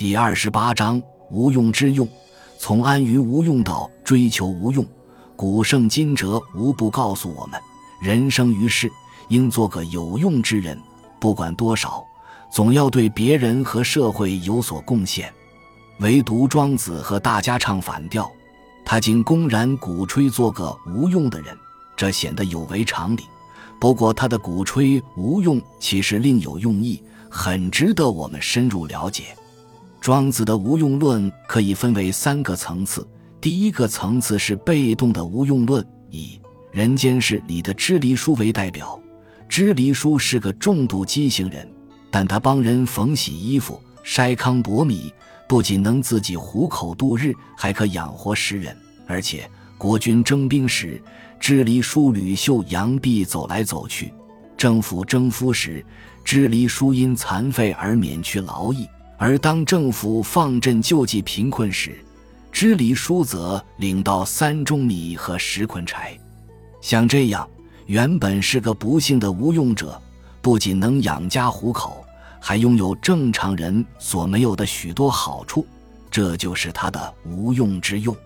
第二十八章无用之用，从安于无用到追求无用。古圣今哲无不告诉我们：人生于世，应做个有用之人，不管多少，总要对别人和社会有所贡献。唯独庄子和大家唱反调，他竟公然鼓吹做个无用的人，这显得有违常理。不过，他的鼓吹无用其实另有用意，很值得我们深入了解。庄子的无用论可以分为三个层次。第一个层次是被动的无用论，以《人间世》里的支离叔为代表。支离叔是个重度畸形人，但他帮人缝洗衣服、筛糠薄米，不仅能自己糊口度日，还可养活十人。而且国军征兵时，支离叔吕袖扬臂走来走去；政府征夫时，支离叔因残废而免去劳役；而当政府放赈救济贫困时，支离叔则领到三钟米和十捆柴。像这样，原本是个不幸的无用者，不仅能养家糊口，还拥有正常人所没有的许多好处，这就是他的无用之用。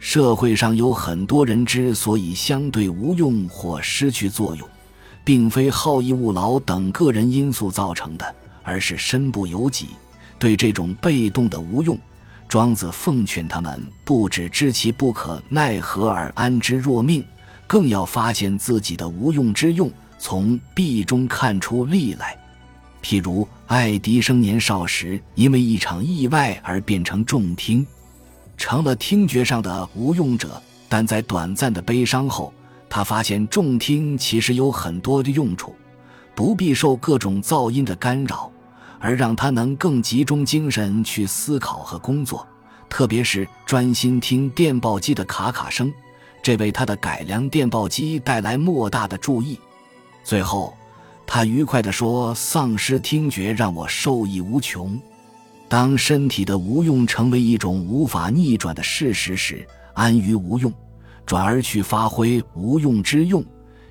社会上有很多人之所以相对无用或失去作用，并非好逸恶劳等个人因素造成的，而是身不由己。对这种被动的无用，庄子奉劝他们，不只知其不可奈何而安之若命，更要发现自己的无用之用，从弊中看出利来。譬如爱迪生年少时因为一场意外而变成重听。成了听觉上的无用者，但在短暂的悲伤后，他发现重听其实有很多的用处，不必受各种噪音的干扰，而让他能更集中精神去思考和工作，特别是专心听电报机的卡卡声，这为他的改良电报机带来莫大的注意。最后，他愉快地说：“丧失听觉让我受益无穷。”当身体的无用成为一种无法逆转的事实时，安于无用，转而去发挥无用之用，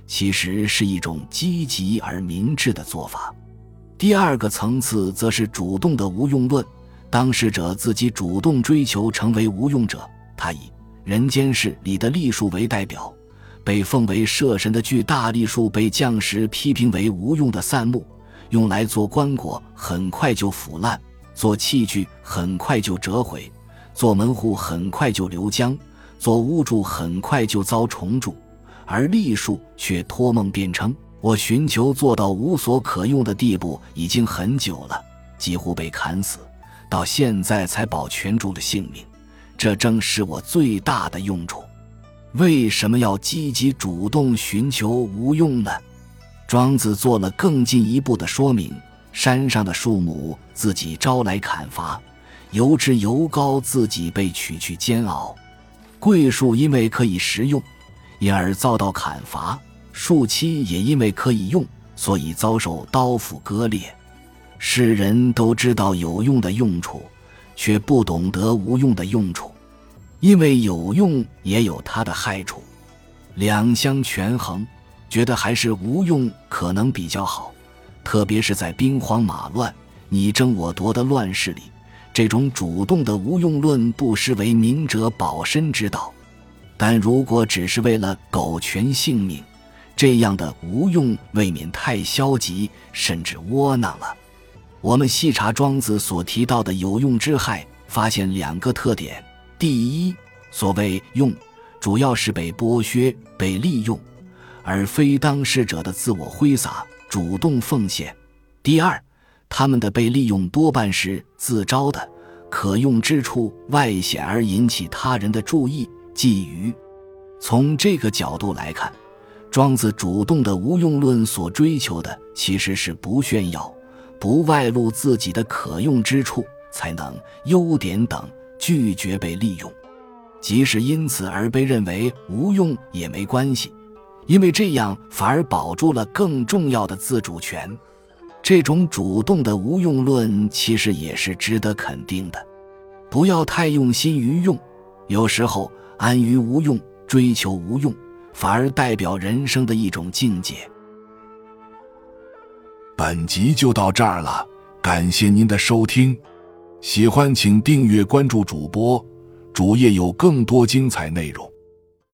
其实是一种积极而明智的做法。第二个层次则是主动的无用论，当事者自己主动追求成为无用者。他以《人间世》里的栗树为代表，被奉为社神的巨大栗树被将士批评为无用的散木，用来做棺椁很快就腐烂。做器具很快就折毁，做门户很快就流浆，做屋柱很快就遭虫蛀，而栗树却托梦辩称：“我寻求做到无所可用的地步已经很久了，几乎被砍死，到现在才保全住了性命。这正是我最大的用处。为什么要积极主动寻求无用呢？”庄子做了更进一步的说明。山上的树木自己招来砍伐，油脂油膏自己被取去煎熬。桂树因为可以食用，因而遭到砍伐；树漆也因为可以用，所以遭受刀斧割裂。世人都知道有用的用处，却不懂得无用的用处，因为有用也有它的害处。两相权衡，觉得还是无用可能比较好。特别是在兵荒马乱、你争我夺的乱世里，这种主动的无用论不失为明哲保身之道。但如果只是为了苟全性命，这样的无用未免太消极，甚至窝囊了。我们细查庄子所提到的有用之害，发现两个特点：第一，所谓用，主要是被剥削、被利用，而非当事者的自我挥洒。主动奉献。第二，他们的被利用多半是自招的，可用之处外显而引起他人的注意，觊觎。从这个角度来看，庄子主动的无用论所追求的其实是不炫耀、不外露自己的可用之处、才能、优点等，拒绝被利用。即使因此而被认为无用也没关系。因为这样反而保住了更重要的自主权，这种主动的无用论其实也是值得肯定的。不要太用心于用，有时候安于无用、追求无用，反而代表人生的一种境界。本集就到这儿了，感谢您的收听。喜欢请订阅关注主播，主页有更多精彩内容。